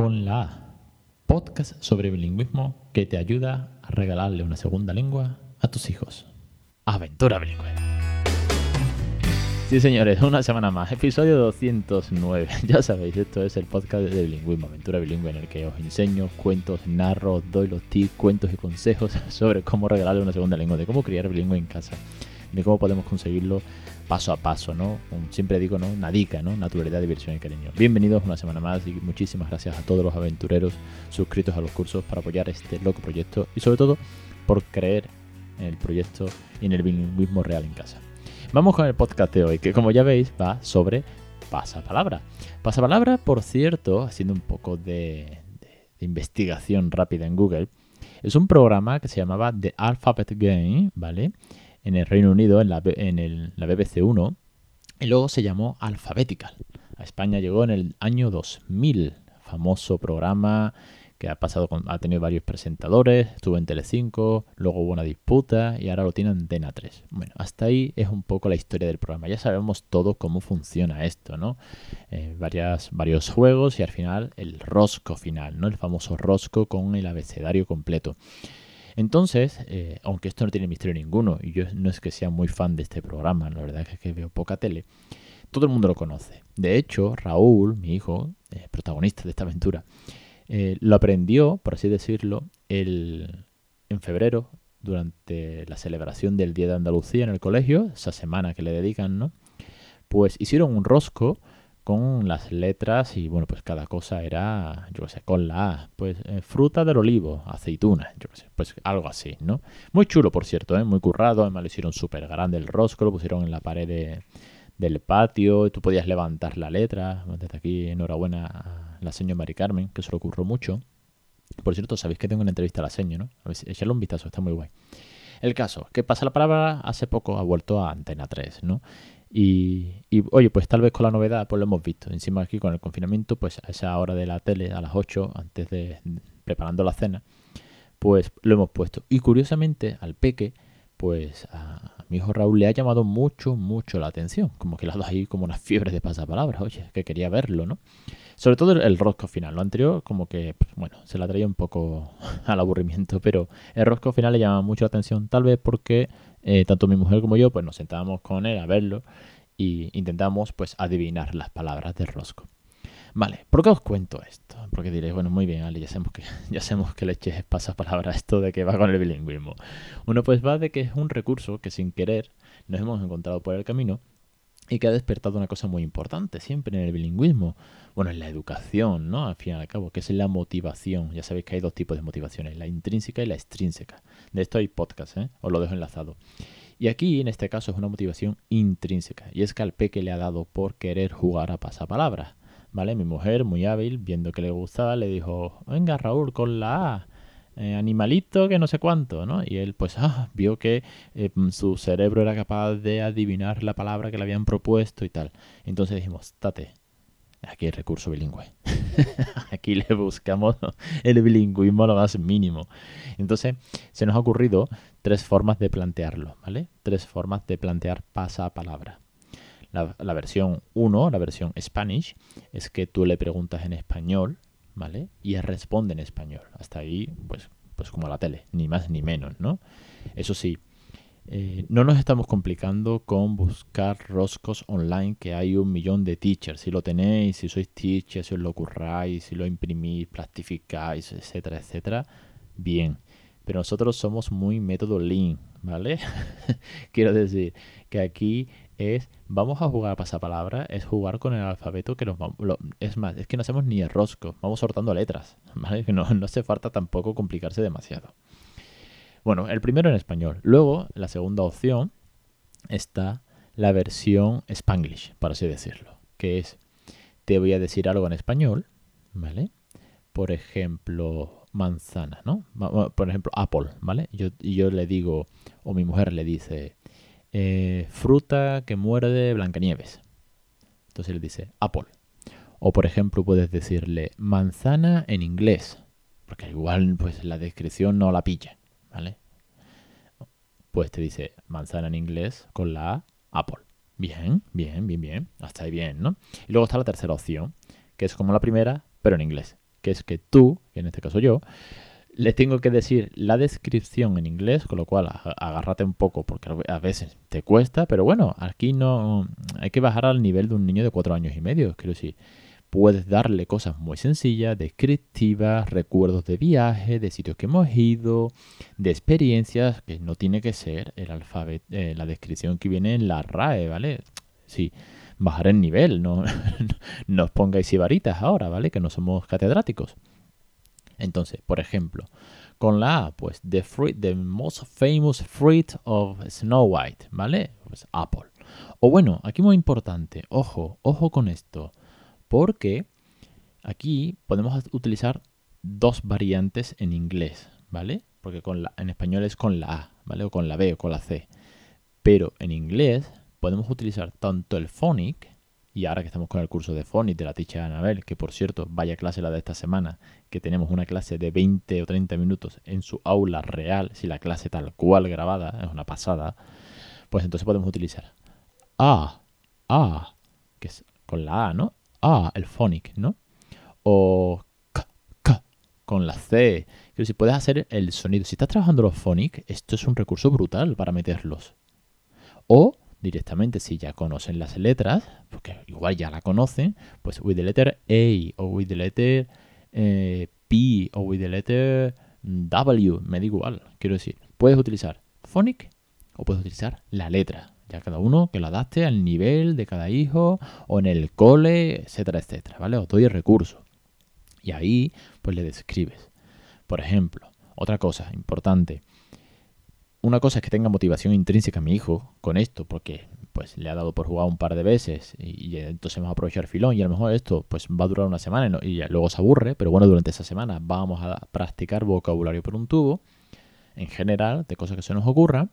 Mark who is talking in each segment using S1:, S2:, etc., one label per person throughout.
S1: con la. Podcast sobre bilingüismo que te ayuda a regalarle una segunda lengua a tus hijos. Aventura bilingüe. Sí, señores, una semana más. Episodio 209. Ya sabéis, esto es el podcast de bilingüismo, Aventura Bilingüe, en el que os enseño cuentos, narro, doy los tips, cuentos y consejos sobre cómo regalarle una segunda lengua, de cómo criar bilingüe en casa, de cómo podemos conseguirlo paso a paso, ¿no? siempre digo, ¿no? Nadica, ¿no? Naturalidad, diversión y cariño. Bienvenidos una semana más y muchísimas gracias a todos los aventureros suscritos a los cursos para apoyar este loco proyecto y sobre todo por creer en el proyecto y en el bilingüismo real en casa. Vamos con el podcast de hoy, que como ya veis va sobre pasapalabra. Pasapalabra, por cierto, haciendo un poco de, investigación rápida en Google, es un programa que se llamaba The Alphabet Game, ¿vale? En el Reino Unido, en la, en la BBC 1, y luego se llamó Alphabetical. A España llegó en el año 2000, famoso programa que ha pasado ha tenido varios presentadores, estuvo en Telecinco, luego hubo una disputa y ahora lo tiene en Antena 3. Bueno, hasta ahí es un poco la historia del programa. Ya sabemos todo cómo funciona esto, ¿no? Eh, varias, varios juegos y al final el rosco final, ¿no? El famoso rosco con el abecedario completo. Entonces, eh, aunque esto no tiene misterio ninguno, y yo no es que sea muy fan de este programa, la verdad es que veo poca tele, todo el mundo lo conoce. De hecho, Raúl, mi hijo, eh, protagonista de esta aventura, eh, lo aprendió, por así decirlo, el, en febrero, durante la celebración del Día de Andalucía en el colegio, esa semana que le dedican, ¿no? Pues hicieron un rosco con las letras y bueno, pues cada cosa era, yo qué sé, con la A, pues eh, fruta del olivo, aceituna, yo qué sé, pues algo así, ¿no? Muy chulo, por cierto, ¿eh? muy currado, además lo hicieron súper grande el rosco, lo pusieron en la pared de, del patio, y tú podías levantar la letra. Desde aquí, enhorabuena a la señora Mari Carmen, que se lo ocurrió mucho. Por cierto, sabéis que tengo una entrevista a la señora, ¿no? A ver, echarle un vistazo, está muy guay. El caso, que pasa la palabra, hace poco ha vuelto a Antena 3, ¿no? Y, y, oye, pues tal vez con la novedad, pues lo hemos visto. Encima aquí con el confinamiento, pues a esa hora de la tele, a las 8, antes de preparando la cena, pues lo hemos puesto. Y curiosamente, al peque, pues a, mi hijo Raúl le ha llamado mucho, mucho la atención. Como que le ha dado ahí como una fiebre de pasapalabras, oye, que quería verlo, ¿no? Sobre todo el, rosco final. Lo anterior, como que, pues, bueno, se la traía un poco al aburrimiento, pero el rosco final le llama mucho la atención, tal vez porque eh, tanto mi mujer como yo, pues nos sentábamos con él a verlo y intentamos, pues, adivinar las palabras del rosco. Vale, ¿por qué os cuento esto? Porque diréis, bueno, muy bien, Ale, ya sabemos que, ya sabemos que leches pasa palabra esto de que va con el bilingüismo. Uno pues va de que es un recurso que sin querer nos hemos encontrado por el camino y que ha despertado una cosa muy importante siempre en el bilingüismo. Bueno, en la educación, ¿no? Al fin y al cabo, que es la motivación. Ya sabéis que hay dos tipos de motivaciones, la intrínseca y la extrínseca. De esto hay podcast, ¿eh? Os lo dejo enlazado. Y aquí, en este caso, es una motivación intrínseca. Y es que al peque le ha dado por querer jugar a pasapalabras. ¿vale? Mi mujer, muy hábil, viendo que le gustaba, le dijo, venga Raúl, con la A, eh, animalito que no sé cuánto, ¿no? Y él pues ah, vio que eh, su cerebro era capaz de adivinar la palabra que le habían propuesto y tal. Entonces dijimos, tate, aquí hay recurso bilingüe. aquí le buscamos el bilingüismo lo más mínimo. Entonces se nos ha ocurrido tres formas de plantearlo, ¿vale? Tres formas de plantear pasapalabra. La, versión 1, la versión Spanish, es que tú le preguntas en español, ¿vale? Y responde en español. Hasta ahí, pues, pues como la tele, ni más ni menos, ¿no? Eso sí, eh, no nos estamos complicando con buscar roscos online, que hay un millón de teachers. Si lo tenéis, si sois teachers, si os lo curráis, si lo imprimís, plastificáis, etcétera, etcétera, bien. Pero nosotros somos muy método lean, ¿vale? Quiero decir que aquí es, vamos a jugar a pasapalabra, es jugar con el alfabeto que nos vamos, es más, es que no hacemos ni el rosco, vamos sortando letras, ¿vale? No hace falta tampoco complicarse demasiado. Bueno, el primero en español. Luego, la segunda opción está la versión Spanglish, por así decirlo, que es, te voy a decir algo en español, ¿vale? Por ejemplo, manzana, ¿no? Por ejemplo, apple, ¿vale? Yo, yo le digo, o mi mujer le dice, eh, fruta que muerde Blancanieves. Entonces le dice apple. O por ejemplo puedes decirle manzana en inglés, porque igual pues la descripción no la pilla, ¿vale? Pues te dice manzana en inglés con la apple. Bien, bien, bien, bien. Hasta ahí bien, ¿no? Y luego está la tercera opción, que es como la primera, pero en inglés. que es que tú, en este caso yo, les tengo que decir la descripción en inglés, con lo cual agárrate un poco porque a veces te cuesta, pero bueno, aquí no hay que bajar al nivel de un niño de cuatro años y medio, quiero decir. Puedes darle cosas muy sencillas, descriptivas, recuerdos de viaje, de sitios que hemos ido, de experiencias, que no tiene que ser el alfabeto, eh, la descripción que viene en la RAE, ¿vale? Sí, bajar el nivel, no, os pongáis ibaritas ahora, ¿vale? Que no somos catedráticos. Entonces, por ejemplo, con la A, pues the fruit, the most famous fruit of Snow White, ¿vale? Pues apple. O bueno, aquí muy importante, ojo, ojo con esto, porque aquí podemos utilizar dos variantes en inglés, ¿vale? Porque en español es con la A, ¿vale? O con la B o con la C. Pero en inglés podemos utilizar tanto el phonic y ahora que estamos con el curso de Phonics de la teacher Anabel, que por cierto, vaya clase la de esta semana, que tenemos una clase de 20 o 30 minutos en su aula real, si la clase tal cual grabada, es una pasada, pues entonces podemos utilizar A, A, que es con la A, ¿no? A, el phonic, ¿no? O K, K, con la C. Que si puedes hacer el sonido. Si estás trabajando los phonics, esto es un recurso brutal para meterlos. O directamente si ya conocen las letras, porque igual ya la conocen, pues with the letter A o with the letter eh, P o with the letter W, me da igual, quiero decir, puedes utilizar phonic o puedes utilizar la letra, ya cada uno que lo adapte al nivel de cada hijo o en el cole, etcétera, etcétera, ¿vale? Os doy el recurso. Y ahí pues le describes. Por ejemplo, otra cosa importante, una cosa es que tenga motivación intrínseca mi hijo con esto, porque pues le ha dado por jugar un par de veces y, entonces vamos a aprovechar filón y a lo mejor esto pues va a durar una semana y, luego se aburre, pero bueno, durante esa semana vamos a practicar vocabulario por un tubo, en general, de cosas que se nos ocurran.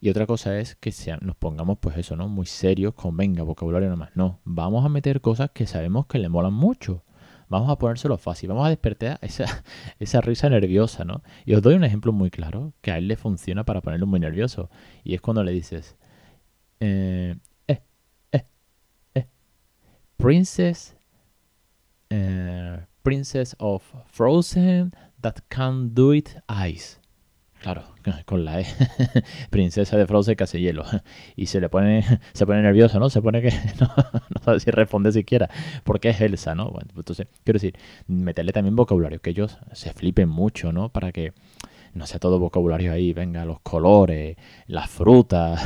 S1: Y otra cosa es que nos pongamos, pues eso, ¿no? Muy serios con, venga, vocabulario nomás. No, vamos a meter cosas que sabemos que le molan mucho vamos a ponérselo fácil, vamos a despertar esa, risa nerviosa, ¿no? Y os doy un ejemplo muy claro que a él le funciona para ponerlo muy nervioso. Y es cuando le dices, eh, eh, eh, Princess, Princess of Frozen that can do it ice. Claro, con la E. Princesa de Frozen casi hielo. Y se le pone, se pone nervioso, ¿no? Se pone que no, sabe si responde siquiera. Porque es Elsa, ¿no? Bueno, entonces, quiero decir, meterle también vocabulario, que ellos se flipen mucho, ¿no? Para que no sea todo vocabulario ahí, venga, los colores, las frutas,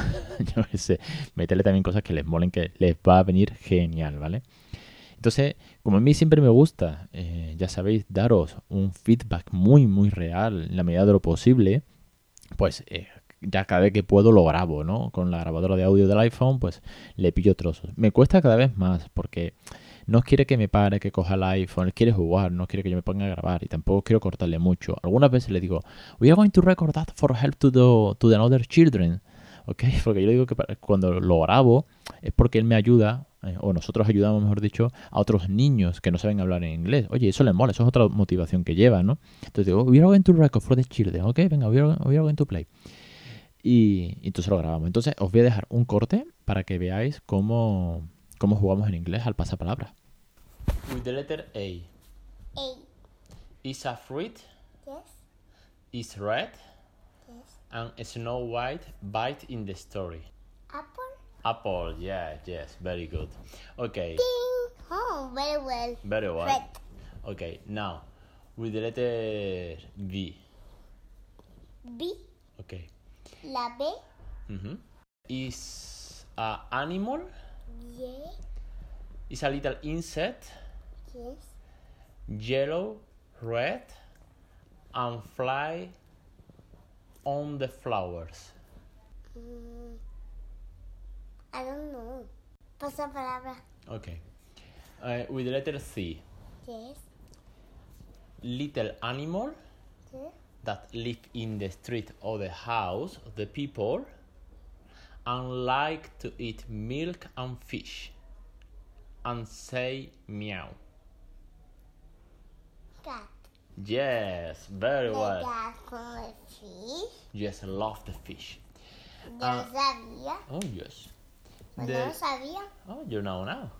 S1: yo qué sé. Meterle también cosas que les molen, que les va a venir genial, ¿vale? Entonces, como a mí siempre me gusta, eh, ya sabéis, daros un feedback muy, muy real en la medida de lo posible, pues eh, ya cada vez que puedo lo grabo, ¿no? Con la grabadora de audio del iPhone, pues le pillo trozos. Me cuesta cada vez más porque no quiere que me pare, que coja el iPhone, quiere jugar, no quiere que yo me ponga a grabar y tampoco quiero cortarle mucho. Algunas veces le digo, we are going to record that for help to the, to the other children. ¿Ok? Porque yo digo que cuando lo grabo es porque él me ayuda eh, o nosotros ayudamos, mejor dicho, a otros niños que no saben hablar en inglés. Oye, eso les mola, eso es otra motivación que lleva, ¿no? Entonces digo, we are going to record for the children, ¿ok? Venga, we are, going to play. Y, entonces lo grabamos. Entonces os voy a dejar un corte para que veáis cómo, cómo jugamos en inglés al pasapalabra. With the letter A.
S2: A.
S1: Is a fruit.
S2: Yes.
S1: Is red. And Snow White bite in the story.
S2: Apple.
S1: Apple, yeah, yes, very good. Okay.
S2: Ding! Oh, very well.
S1: Very well.
S2: Red.
S1: Okay, now with the letter V.
S2: B.
S1: Okay.
S2: La B.
S1: Mm-hmm. Is a animal.
S2: Yeah.
S1: Is a little insect.
S2: Yes.
S1: Yellow, red, and fly on the flowers.
S2: Mm. I don't know. Pasa palabra.
S1: Okay. Uh, with letter C.
S2: Yes.
S1: Little animal
S2: Yes.
S1: that live in the street or the house of the people and like to eat milk and fish and say meow.
S2: Cat.
S1: Yes, very
S2: The
S1: well.
S2: fish.
S1: Yes, love the fish.
S2: Yo
S1: Ah.
S2: no sabía.
S1: Oh, yes.
S2: Pues
S1: The-
S2: no lo sabía.
S1: Oh, you know now.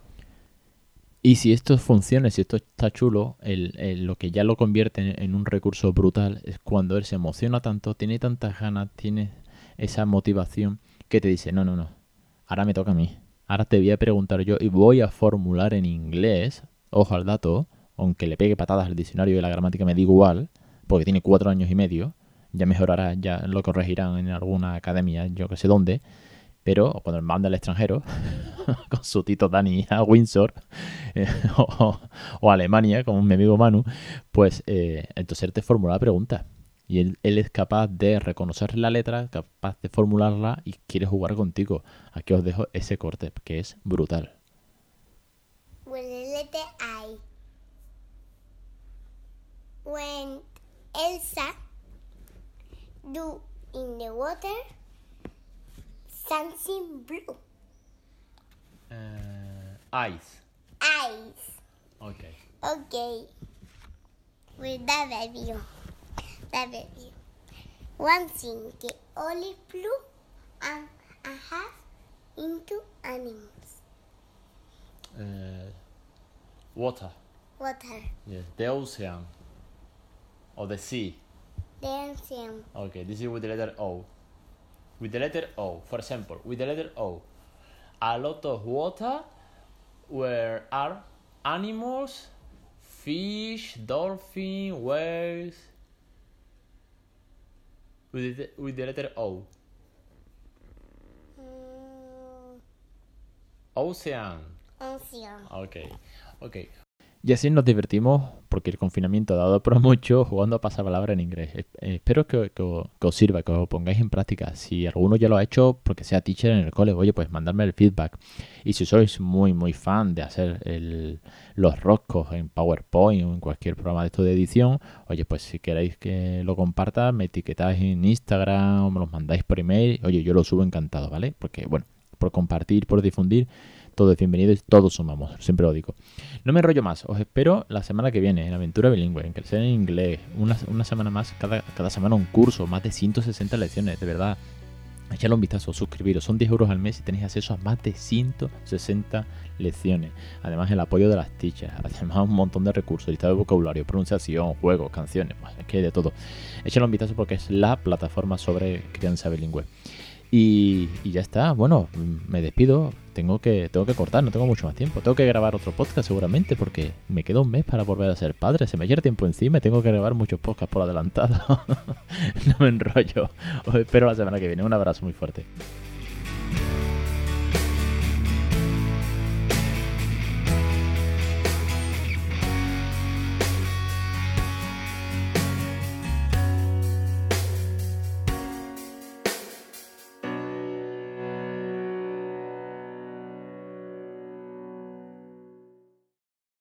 S1: Y si esto funciona, si esto está chulo, el- el- lo que ya lo convierte en, en un recurso brutal es cuando él se emociona tanto, tiene tantas ganas, tiene esa motivación que te dice, no, no, no, ahora me toca a mí. Ahora te voy a preguntar yo y voy a formular en inglés, ojo al dato, aunque le pegue patadas al diccionario y la gramática me da igual, porque tiene cuatro años y medio, ya mejorará, ya lo corregirán en alguna academia, yo que sé dónde, pero cuando manda al extranjero, con su tito Dani a Windsor, eh, o, a Alemania, como mi amigo Manu, pues eh, entonces él te formula la pregunta. Y él, es capaz de reconocer la letra, capaz de formularla y quiere jugar contigo. Aquí os dejo ese corte, que es brutal.
S2: With When Elsa do in the water something blue.
S1: Uh, ice.
S2: Eyes.
S1: Ok.
S2: Okay. With that baby. That baby. One thing, the olive blue and a half into animals.
S1: Uh, water.
S2: Water.
S1: Yes. The ocean. Or the sea.
S2: Dancing.
S1: Okay, this is with the letter O. With the letter O, for example, with the letter O, a lot of water where are animals, fish, dolphin, whales. With the, with the letter O.
S2: Mm,
S1: Ocean.
S2: ocean.
S1: Ok, ok. Y así nos divertimos, porque el confinamiento ha dado por mucho, jugando a pasapalabra en inglés. Eh, espero que, que os- que os sirva, que os pongáis en práctica. Si alguno ya lo ha hecho, porque sea teacher en el cole, oye, pues mandadme el feedback. Y si sois muy, muy fan de hacer el- los roscos en PowerPoint o en cualquier programa de esto de edición, oye, pues si queréis que lo comparta, me etiquetáis en Instagram o me los mandáis por email. Oye, yo lo subo encantado, ¿vale? Porque, bueno, por compartir, por difundir, todo es bienvenido y todos sumamos, siempre lo digo. No me enrollo más, os espero la semana que viene en Aventura Bilingüe, en Crecer en Inglés, una, semana más, cada, cada semana un curso, más de 160 lecciones, de verdad. Echadle un vistazo, suscribiros, son 10 euros al mes y tenéis acceso a más de 160 lecciones. Además el apoyo de las teachers, además un montón de recursos, listado de vocabulario, pronunciación, juegos, canciones, pues, es que hay de todo. Echadle un vistazo porque es la plataforma sobre crianza bilingüe. Y, ya está, bueno, me despido. Tengo que, tengo que cortar, no tengo mucho más tiempo. Tengo que grabar otro podcast seguramente porque me queda un mes para volver a ser padre. Se me lleva tiempo encima y tengo que grabar muchos podcasts por adelantado. no me enrollo. Os espero la semana que viene. Un abrazo muy fuerte.